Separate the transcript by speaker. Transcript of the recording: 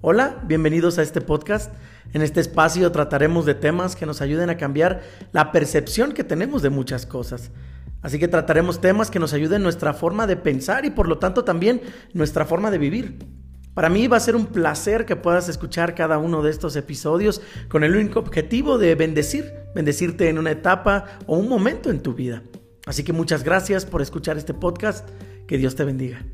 Speaker 1: Hola, bienvenidos a este podcast. En este espacio trataremos de temas que nos ayuden a cambiar la percepción que tenemos de muchas cosas. Así que trataremos temas que nos ayuden nuestra forma de pensar y por lo tanto también nuestra forma de vivir. Para mí va a ser un placer que puedas escuchar cada uno de estos episodios con el único objetivo de bendecir, bendecirte en una etapa o un momento en tu vida. Así que muchas gracias por escuchar este podcast. Que Dios te bendiga.